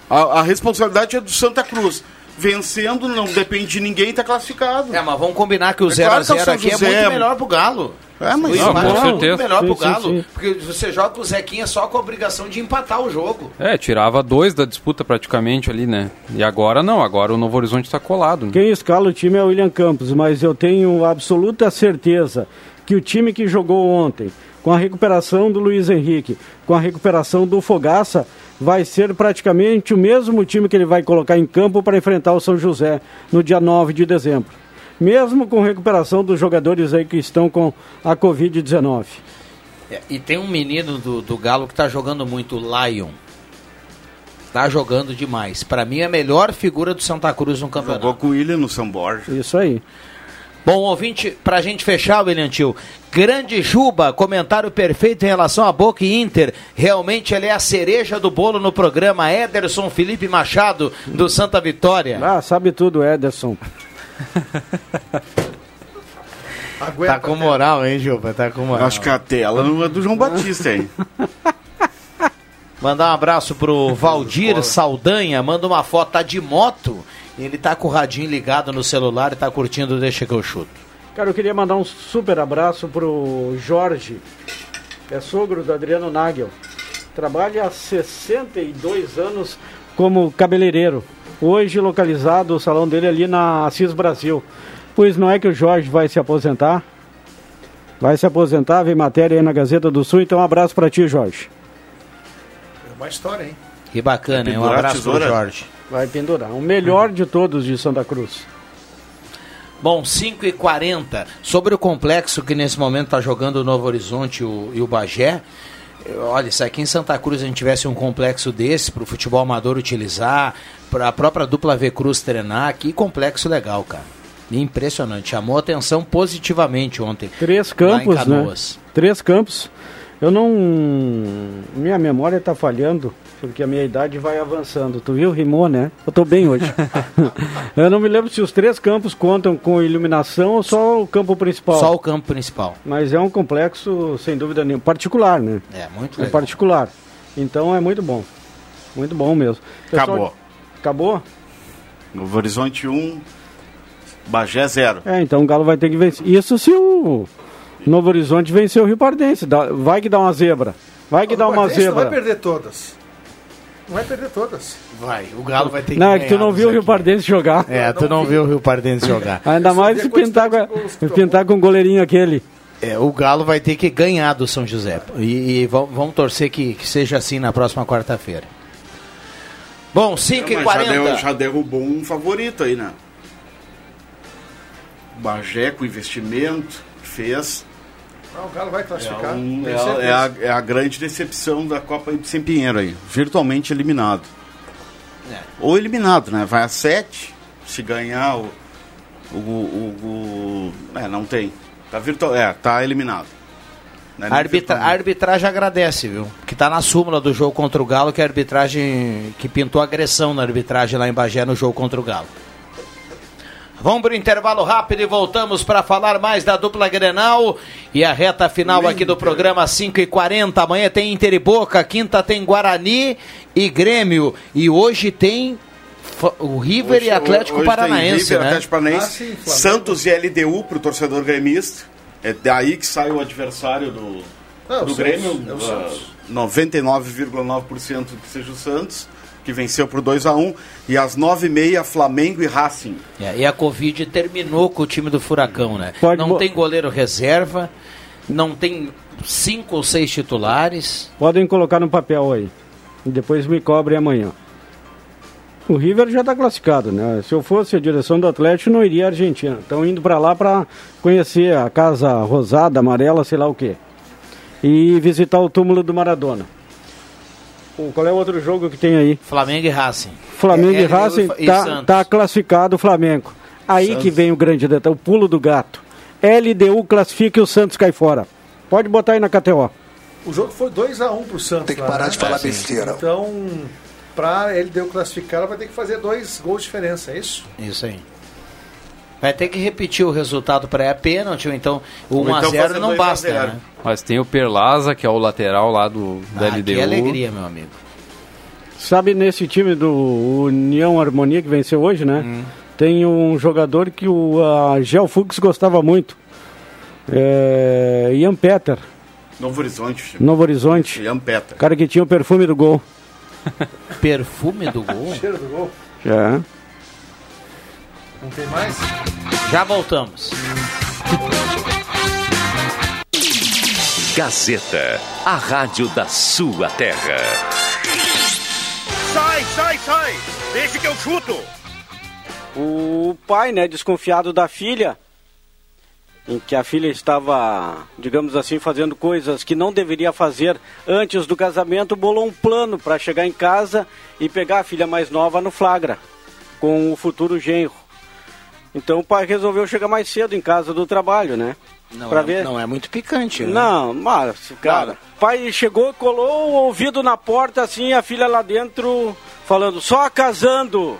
A, a responsabilidade é do Santa Cruz. Vencendo, não depende de ninguém, está classificado. É, mas vamos combinar que o É 0x0 claro que é aqui é José. muito melhor pro Galo. É, mas O Não, com é muito certeza. melhor pro Sim, sim, Galo. sim. Porque você joga com o Zequinha só com a obrigação de empatar o jogo. É, tirava dois da disputa praticamente ali, né? E agora não, agora o Novo Horizonte está colado. Né? Quem escala o time é o William Campos, mas eu tenho absoluta certeza que o time que jogou ontem, com a recuperação do Luiz Henrique, com a recuperação do Fogaça, vai ser praticamente o mesmo time que ele vai colocar em campo para enfrentar o São José no dia 9 de dezembro. Mesmo com recuperação dos jogadores aí que estão com a Covid-19. É, e tem um menino do, do Galo que tá jogando muito, o Lion. Tá jogando demais. Pra mim é a melhor figura do Santa Cruz no campeonato. Jogou com o William no São Borja. Isso aí. Bom, ouvinte, pra gente fechar, William Tio, Grande Juba, comentário perfeito em relação a Boca e Inter. Realmente ele é a cereja do bolo no programa. Ederson Felipe Machado, do Santa Vitória. Ah, sabe tudo, Ederson. Aguenta, Tá com moral, hein, Juba? Tá com moral. Acho que a tela não é do João Batista, hein? Mandar um abraço pro Valdir Saldanha, manda uma foto, tá de moto. E ele tá com o radinho ligado no celular e tá curtindo Deixa que eu chuto. Cara, eu queria mandar um super abraço pro Jorge, é sogro do Adriano Nagel. Trabalha há 62 anos como cabeleireiro. Hoje localizado o salão dele ali na Assis Brasil. Pois não é que o Jorge vai se aposentar? Vai se aposentar, vem matéria aí na Gazeta do Sul, então um abraço pra ti, Jorge. É uma história, hein? Que bacana, hein? Um abraço pro? Jorge. Vai pendurar. O melhor de todos de Santa Cruz. Bom, 5 e 40 Sobre o complexo que nesse momento está jogando o Novo Horizonte e o, e o Bagé. eh, Olha, se aqui em Santa Cruz a gente tivesse um complexo desse para o futebol amador utilizar, para a própria dupla V Cruz treinar, que complexo legal, cara. Impressionante. Chamou atenção positivamente ontem. Três campos, né? Três campos. Eu não. Minha memória está falhando, porque a minha idade vai avançando. Tu viu? Rimou, né? Eu tô bem hoje. eu não me lembro se os três campos contam com iluminação ou só o campo principal. Só o campo principal. Mas é um complexo, sem dúvida nenhuma, particular, né? É, muito É legal. particular. Então é muito bom. Muito bom mesmo. Pessoal- Acabou. Acabou? Novo Horizonte 1, Bagé 0. É, então o Galo vai ter que vencer. Isso se o Novo Horizonte vencer o Rio Pardense. Dá- vai que dá uma zebra. Vai que O dá uma Não vai zebra. perder todas. Vai perder todas. Vai, o Galo vai ter que Não, é que tu não viu o Rio. Pardense jogar. É, tu não viu o Rio Pardense jogar. Ainda mais se pintar com, a- pintar com o goleirinho aquele. É, o Galo vai ter que ganhar do São José. E, e vamos, torcer que, que seja assim na próxima quarta-feira. Bom, 5 Não, e mas já, 40 deu- já derrubou um favorito aí, né? Bagé com investimento, fez. Não, o Galo vai É, classificar. um- é a, certeza. é a- é a grande decepção da Copa de Sem Pinheiro aí. Virtualmente eliminado. É. Ou eliminado, né? Vai a 7. Se ganhar o. O. o, o- é, não tem. Tá virtual. É, tá eliminado. É arbitra, a arbitragem agradece, viu? Que tá na súmula do jogo contra o Galo, que é a arbitragem que pintou agressão na arbitragem lá em Bagé no jogo contra o Galo. Vamos para o intervalo rápido e voltamos para falar mais da dupla Grenal e a reta final aqui do programa 5 e 40 Amanhã tem Inter e Boca, quinta tem Guarani e Grêmio. E hoje tem o River Hoje- e Atlético hoje tem Paranaense, River, né? Atlético Paranaense, Ah, sim. Santos e LDU pro torcedor gremista. É daí que sai o adversário do, Não, do o Grêmio. Santos, é o ah. 99,9% que seja o Santos, que venceu por 2 a 1 E às 9h30, Flamengo e Racing. É, e a Covid terminou com o time do Furacão, né? Pode não tem goleiro reserva, não tem cinco ou seis titulares. Podem colocar no papel aí. E depois me cobrem amanhã. O River já está classificado, né? Se eu fosse a direção do Atlético, não iria à Argentina. Estão indo para lá para conhecer a casa rosada, amarela, sei lá o quê. E visitar o túmulo do Maradona. Qual é o outro jogo que tem aí? Flamengo e Racing. Flamengo É, e é, Racing e tá, Santos. tá classificado o Flamengo. Aí Santos. que vem o grande detalhe, o pulo do gato. LDU classifica e o Santos cai fora. Pode botar aí na KTO. O jogo foi 2x1 pro Santos. Tem que lá, parar né? de falar Sim. besteira. Então, pra ele deu classificar, ela vai ter que fazer dois gols de diferença, é isso? Isso aí. Vai ter que repetir o resultado para a pênalti, ou então o Ou 1 a então 0 fazer não 2 a basta, 0. né? Mas tem o Perlaza, que é o lateral lá do da Ah, LDU. que alegria, meu amigo. Sabe nesse time do União Harmonia que venceu hoje, né? Hum. Tem um jogador que o a Gel Fux gostava muito. É, Ian Peter, Novo Horizonte. Novo Horizonte. Ian Peter. Cara que tinha o perfume do gol. Perfume do gol? Cheiro do gol. É. Não tem mais? Já voltamos. Gazeta, a rádio da sua terra. Sai, sai, sai! Deixa que eu chuto! O pai, né, desconfiado da filha, em que a filha estava, digamos assim, fazendo coisas que não deveria fazer antes do casamento, bolou um plano para chegar em casa e pegar a filha mais nova no flagra, com o futuro genro. Então o pai resolveu chegar mais cedo em casa do trabalho, né? Não, Pra é, ver? não é muito picante, né? Não, mas, cara, o pai chegou, colou o ouvido na porta, assim, a filha lá dentro, falando, só casando.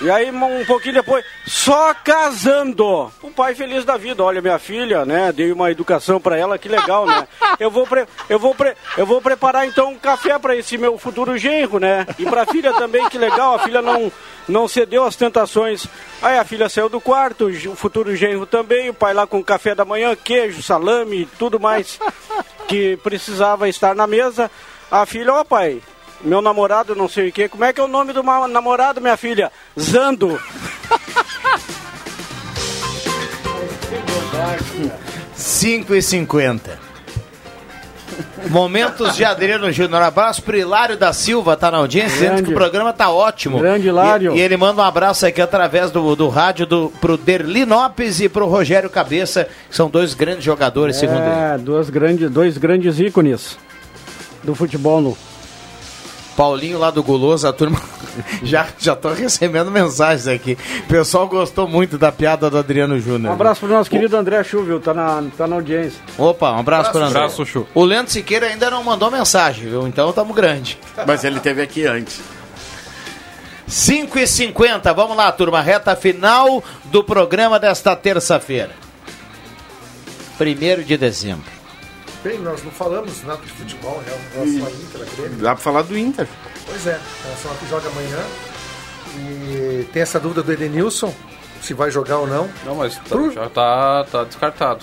E aí, um pouquinho depois, só casando. O pai feliz da vida, olha, minha filha, né, dei uma educação pra ela, que legal, né. Eu vou, pre eu vou, pre eu vou preparar, então, um café pra esse meu futuro genro, né. E pra filha também, que legal, a filha não, não cedeu às tentações. Aí a filha saiu do quarto, o futuro genro também, o pai lá com café da manhã, queijo, salame e tudo mais que precisava estar na mesa. A filha, ó pai, meu namorado não sei o que, como é que é o nome do namorado, minha filha? Zando. 5 e 50 Momentos de Adriano Júnior. Abraço pro Hilário da Silva, tá na audiência, dizendo Grande. que o programa tá ótimo. Grande Hilário. E, e ele manda um abraço aqui através do, do rádio do, pro Derli Lopes e pro Rogério Cabeça, que são dois grandes jogadores, segundo ele. É, grandes, dois grandes ícones do futebol no, Paulinho lá do Guloso, a turma já já tô recebendo mensagens aqui. O pessoal gostou muito da piada do Adriano Júnior. Um abraço pro nosso querido André Chuvil, tá na, tá na audiência. Opa, um abraço, para André. Abraço, Chu. O Leandro Siqueira ainda não mandou mensagem, viu? Então tamo grande. Mas ele teve aqui antes. 5 e 50 vamos lá, turma. Reta final do programa desta terça-feira. 1 de dezembro. Bem, nós não falamos nada de futebol, né? Em relação à Inter, a Grêmio. Dá pra falar do Inter. Pois é, em relação ao que joga amanhã. E tem essa dúvida do Edenilson, se vai jogar ou não. Não, mas tá- já tá, tá descartado.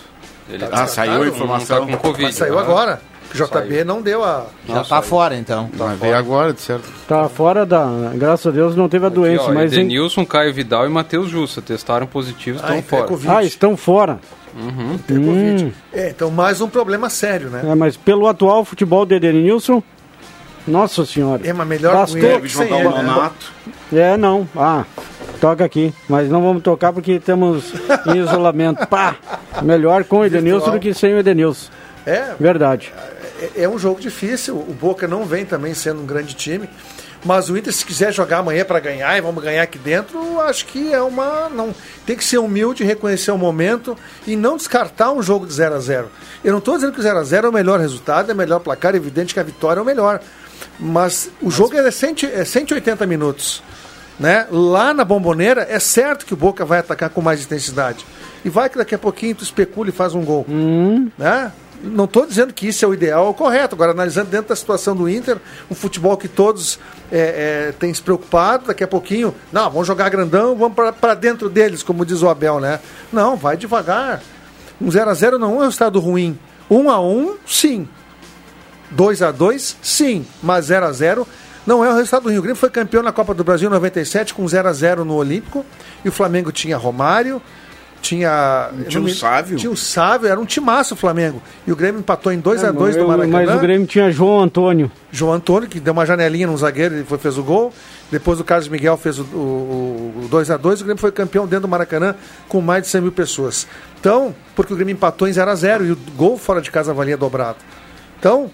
Ele Ah, saiu a informação. Não tá com Covid. Mas saiu né? agora. O JB não deu a. Já tá fora, então. Mas veio agora, de certo. Tá fora da. Graças a Deus não teve a doença, Aqui, ó, mas. em- Edenilson, Caio Vidal e Matheus Jussa testaram positivos, Ah, estão é fora. Covid. Ah, estão fora. Uhum. Covid. É, então mais um problema sério, né? É, mas pelo atual futebol de Edenilson, nossa senhora. É, mas melhor Bastou com ele que sem jogar ele, o né? É, não. Ah, toca aqui. Mas não vamos tocar porque estamos em isolamento. Pá! Melhor com o Edenilson Virtual. do que sem o Edenilson. É, Verdade. é, é um jogo difícil. O Boca não vem também sendo um grande time. Mas o Inter, se quiser jogar amanhã para ganhar e vamos ganhar aqui dentro, acho que é uma. não Tem que ser humilde, reconhecer o momento e não descartar um jogo de 0 a 0 Eu não estou dizendo que o 0 a 0 é o melhor resultado, é o melhor placar, é evidente que a vitória é o melhor. Mas o jogo é, 100, é 180 minutos. Né? Lá na bomboneira, é certo que o Boca vai atacar com mais intensidade. E vai que daqui a pouquinho tu especula e faz um gol. Né? Não estou dizendo que isso é o ideal ou o correto. Agora, analisando dentro da situação do Inter, um futebol que todos é, é, têm se preocupado, daqui a pouquinho, não, vamos jogar grandão, vamos para dentro deles, como diz o Abel, né? Não, vai devagar. Um 0x0 não é um resultado ruim. 1x1, sim. 2x2, sim. Mas 0x0 não é um resultado ruim. O Grêmio foi campeão na Copa do Brasil em 97 com 0x0 no Olímpico. E o Flamengo tinha Romário, tinha. Tinha o Sávio. Tinha o Sávio, era um timaço o Flamengo. E o Grêmio empatou em 2x2 É, no mas- Maracanã. Mas o Grêmio tinha João Antônio. João Antônio, que deu uma janelinha num zagueiro e foi, fez o gol. Depois o Carlos Miguel fez o, o, o 2x2. O Grêmio foi campeão dentro do Maracanã com mais de 100 mil pessoas. Então, porque o Grêmio empatou em 0x0 e o gol fora de casa valia dobrado. Então,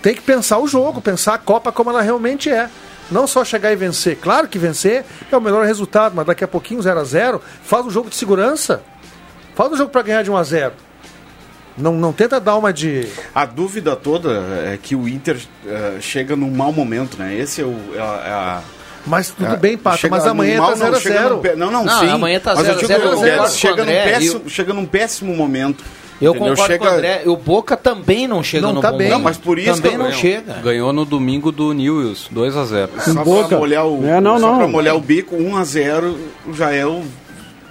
tem que pensar o jogo, pensar a Copa como ela realmente é. Não só chegar e vencer. Claro que vencer é o melhor resultado, mas daqui a pouquinho 0 a 0 faz um jogo de segurança. Faz um jogo para ganhar de 1 a 0 não, não tenta dar uma de. A dúvida toda é que o Inter eh, chega num mau momento, né? Esse é o. É a, é a- Mas tudo é- bem, Pato, mas amanhã mau- tá não, 0 a chega 0 num pé- Não, não, Não, sim. amanhã tá mas eu 0 a digo, 0, eu Guedes, concordo com o chega, num André, péssimo, eu- chega num péssimo momento. Eu entendeu? concordo chega... com o André. O Boca também não chega Não no tá bom bem. Não, mas por isso também que não chega. Ganhou no domingo do Newells, 2x0. Só Boca. pra molhar o, É, não, só não. pra molhar o bico, 1x0 já é o,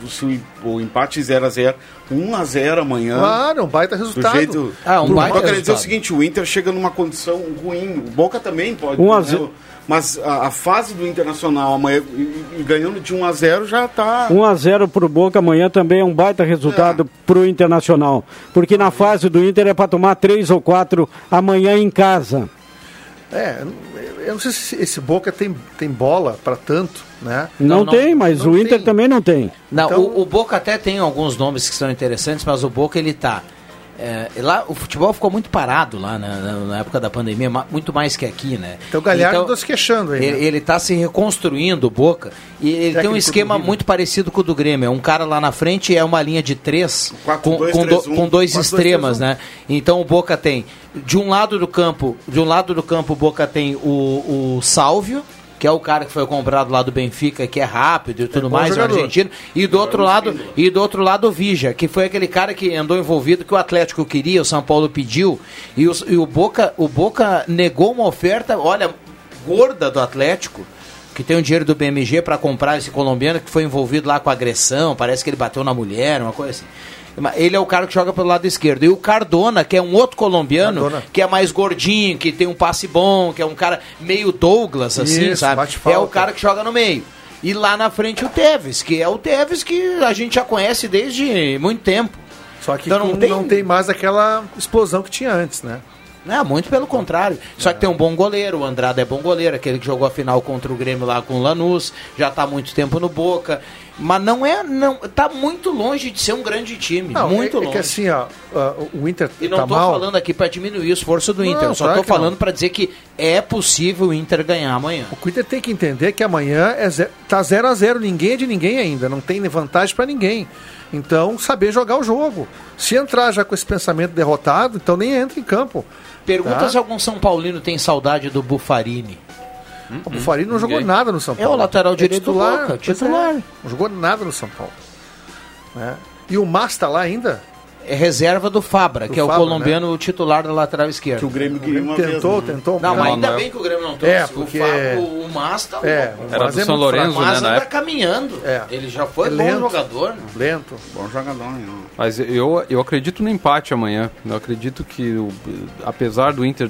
se o, o empate 0x0. 1x0 amanhã. Claro, um baita Do resultado. jeito. Ah, um baita eu quero dizer resultado. o seguinte: o Inter chega numa condição ruim. O Boca também pode. Um a né? zero. Mas a, a fase do Internacional amanhã, e, e ganhando de 1 a 0 já tá. 1x0 pro Boca amanhã também é um baita resultado pro Internacional. Porque na fase do Inter é para tomar 3 ou 4 amanhã em casa. É, eu não sei se esse Boca tem, tem bola para tanto, né? Não, Não, tem, mas Não o Inter tem. também não tem. Não, Então- o, o Boca até tem alguns nomes que são interessantes, mas o Boca ele tá. É, lá o futebol ficou muito parado lá na, na- na época da pandemia, muito mais que aqui, né? Então o Galhardo tá se queixando aí. Ele, né? ele tá se reconstruindo o Boca e ele tem um esquema muito parecido com o do Grêmio. É um cara lá na frente é uma linha de três Quatro, com, dois, com, três, do- um. com dois Quatro, dois, extremas, três, um. né? Então o Boca tem de um lado do campo, de um lado do campo o Boca tem o, o Sálvio que é o cara que foi comprado lá do Benfica, que é rápido e tudo bom mais, o jogador. argentino, e do outro lado, e do outro lado o Vija, que foi aquele cara que andou envolvido que o Atlético queria, o São Paulo pediu, e, os- e o Boca, o Boca negou uma oferta, olha, gorda do Atlético, que tem o dinheiro do BMG para comprar esse colombiano que foi envolvido lá com agressão, parece que ele bateu na mulher, uma coisa assim. Ele é o cara que joga pelo lado esquerdo. E o Cardona, que é um outro colombiano, Cardona. que é mais gordinho, que tem um passe bom, que é um cara meio Douglas, assim, Isso, sabe? É o cara que joga no meio. E lá na frente o Tevez, que é o Tevez que a gente já conhece desde muito tempo. Só que Então não, tem- não tem mais aquela explosão que tinha antes, né? Não, muito pelo contrário. Só que tem um bom goleiro, o Andrade é bom goleiro, aquele que jogou a final contra o Grêmio lá com o Lanús, já está há muito tempo no Boca. Mas não é. não Tá muito longe de ser um grande time. Não, muito é, longe. É que assim, ó, o Inter E não tá estou mal. falando aqui para diminuir o esforço do Não, Inter, eu só claro não. falando para dizer que é possível o Inter ganhar amanhã. O Inter tem que entender que amanhã é tá 0 a 0 ninguém é de ninguém ainda, não tem vantagem para ninguém. Então, saber jogar o jogo. Se entrar já com esse pensamento derrotado, então nem entra em campo. Pergunta Tá? se algum São Paulino tem saudade do Bufarini. O Bufarini não jogou Ninguém. nada no São É o Paulo. lateral direito do titular, Boca, pois titular. é, não jogou nada no São Paulo. né? E o Mas tá lá ainda? É reserva do Fabra, Do que é o Fabra, colombiano titular da lateral esquerda. Que o Grêmio ganhou uma tentou, vez. né? tentou. Não, mas ainda não. bem que o Grêmio não trouxe. É, porque- o, Fabra, o, o Mas tá É, o Era do é São. Lourenço, O né, na época. caminhando. É. Ele já foi É bom lento. jogador. né? Lento. Bom jogador, né? Mas eu, eu acredito no empate amanhã. Eu acredito que, o- apesar do Inter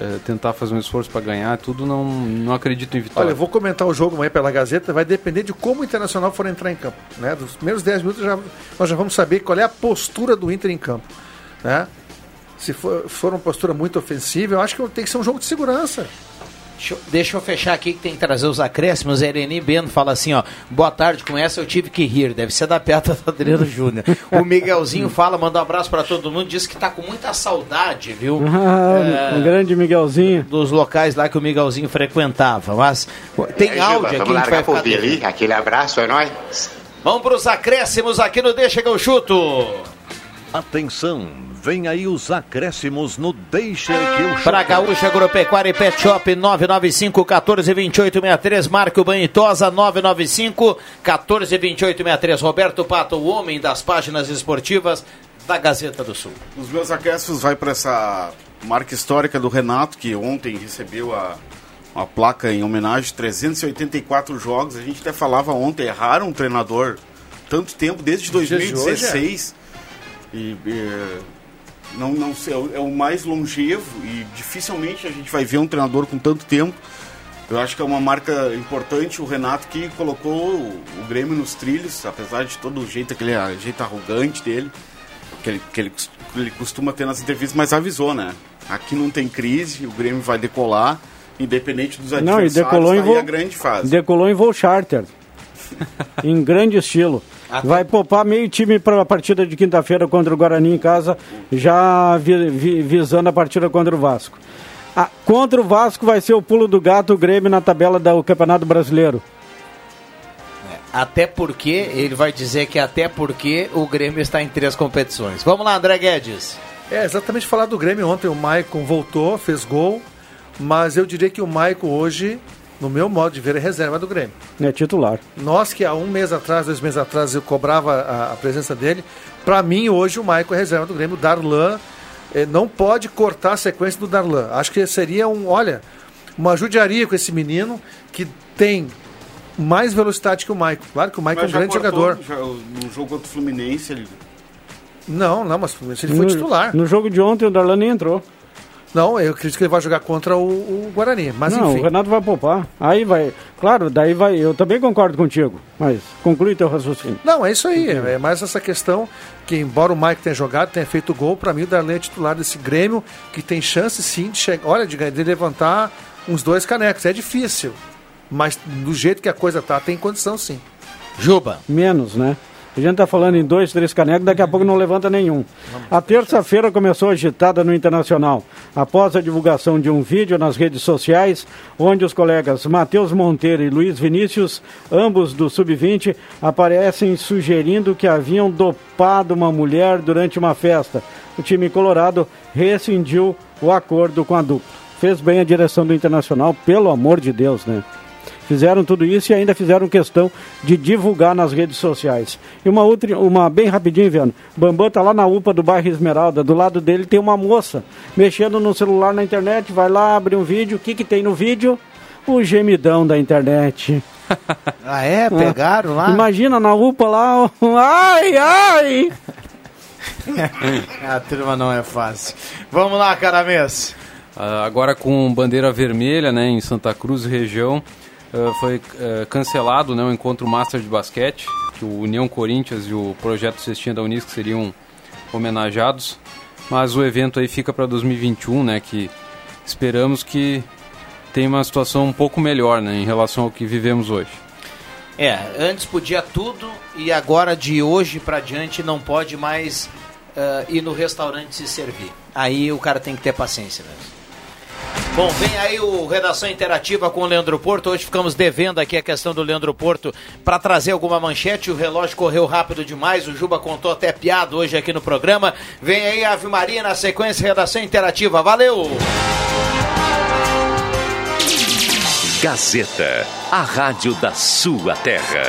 eh, tentar fazer um esforço para ganhar, tudo não, não acredito em vitória. Olha, eu vou comentar o jogo amanhã pela Gazeta, vai depender de como o Internacional for entrar em campo. Né? Dos primeiros 10 minutos já, nós já vamos saber qual é a postura do Inter em campo. Né? Se for, for uma postura muito ofensiva, eu acho que tem que ser um jogo de segurança. Deixa eu, deixa eu fechar aqui que tem que trazer os acréscimos. A Ereni Beno fala assim, ó. Boa tarde, com essa eu tive que rir. Deve ser da perto do Adriano Júnior. O Miguelzinho fala, manda um abraço pra todo mundo. Diz que tá com muita saudade, viu? Ah, É, um grande Miguelzinho. dos locais lá que o Miguelzinho frequentava. Mas tem áudio aqui, a gente vai ficar devendo. Aquele abraço, é nóis. Vamos pros acréscimos aqui no Deixa que eu chuto. Atenção, vem aí os acréscimos no Deixa que eu chuto. Pra Gaúcha Agropecuária e Pet Shop 995 14 28 63. Marco Banitosa 995 14 28 63. Roberto Pato, o homem das páginas esportivas da Gazeta do Sul. Os meus acréscimos vai para essa marca histórica do Renato, que ontem recebeu a, uma placa em homenagem, 384 jogos. A gente até falava ontem, erraram um treinador tanto tempo, desde Nos dias de hoje, 2016. E, e, não, não é o- é o mais longevo e dificilmente a gente vai ver um treinador com tanto tempo. Eu acho que é uma marca importante o Renato que colocou o, Grêmio nos trilhos, apesar de todo o jeito, aquele jeito arrogante dele, que ele, que ele, que ele costuma ter nas entrevistas, mas avisou, né? Aqui não tem crise, o Grêmio vai decolar, independente dos Não, e adversários, decolou em tá voo, a grande fase. decolou em voo charter. em grande estilo. Vai poupar meio time para a partida de quinta-feira contra o Guarani em casa, já vi- vi- visando a partida contra o Vasco. Ah, contra o Vasco vai ser o pulo do gato o Grêmio na tabela do Campeonato Brasileiro. Até porque, ele vai dizer que até porque o Grêmio está em três competições. Vamos lá, André Guedes. É, exatamente falar do Grêmio ontem, o Maicon voltou, fez gol, mas eu diria que o Maicon hoje, no meu modo de ver, é reserva do Grêmio. É titular. Nós que há um mês atrás, dois meses atrás, eu cobrava a, a presença dele, para mim hoje o Maicon é reserva do Grêmio. O Darlan eh, não pode cortar a sequência do Darlan. Acho que seria um, olha, uma judiaria com esse menino que tem mais velocidade que o Maicon. Claro que o Maicon é um grande cortou, jogador. já- no jogo contra o Fluminense, ele Não, não, mas ele foi no, titular. No jogo de ontem o Darlan nem entrou. Não, eu acredito que ele vai jogar contra o, o Guarani. Mas não, enfim. o Renato vai poupar. Aí vai. Claro, daí vai. Eu também concordo contigo. Mas conclui teu raciocínio. Não, é isso aí. É mais essa questão que, embora o Mike tenha jogado, tenha feito gol, para mim o Darlan é titular desse Grêmio, que tem chance sim de chegar. Olha, de, de levantar uns dois canecos. É difícil. Mas do jeito que a coisa tá, tem condição sim. Juba. Menos, né? A gente tá falando em dois, três canecos, daqui a pouco não levanta nenhum. A terça-feira começou agitada no Internacional, após a divulgação de um vídeo nas redes sociais, onde os colegas Matheus Monteiro e Luiz Vinícius, ambos do Sub-20, aparecem sugerindo que haviam dopado uma mulher durante uma festa. O time colorado rescindiu o acordo com a dupla. Fez bem a direção do Internacional, pelo amor de Deus, né? Fizeram tudo isso e ainda fizeram questão de divulgar nas redes sociais. E uma outra, uma bem rapidinho, vendo. Bambam tá lá na UPA do bairro Esmeralda. Do lado dele tem uma moça mexendo no celular na internet. Vai lá, abre um vídeo. O que, que tem no vídeo? O gemidão da internet. Ah, é? Pegaram lá? Imagina na UPA lá. Ai, ai! a turma não é fácil. Vamos lá, Caramês. Ah, agora com bandeira vermelha, né, em Santa Cruz região, ah, foi ah, cancelado, né, o encontro Master de basquete, que o União Corinthians e o projeto Cestinha da Unisc seriam homenageados. mas o evento aí fica para 2021, né? Que esperamos que tenha uma situação um pouco melhor, né? Em relação ao que vivemos hoje. É, antes podia tudo e agora de hoje para diante não pode mais uh, ir no restaurante se servir. Aí o cara tem que ter paciência mesmo. Bom, vem aí o Redação Interativa com o Leandro Porto. Hoje ficamos devendo aqui a questão do Leandro Porto para trazer alguma manchete. O relógio correu rápido demais. O Juba contou até piada hoje aqui no programa. Vem aí a Ave Maria na sequência Redação Interativa. Valeu! Gazeta, a rádio da sua terra.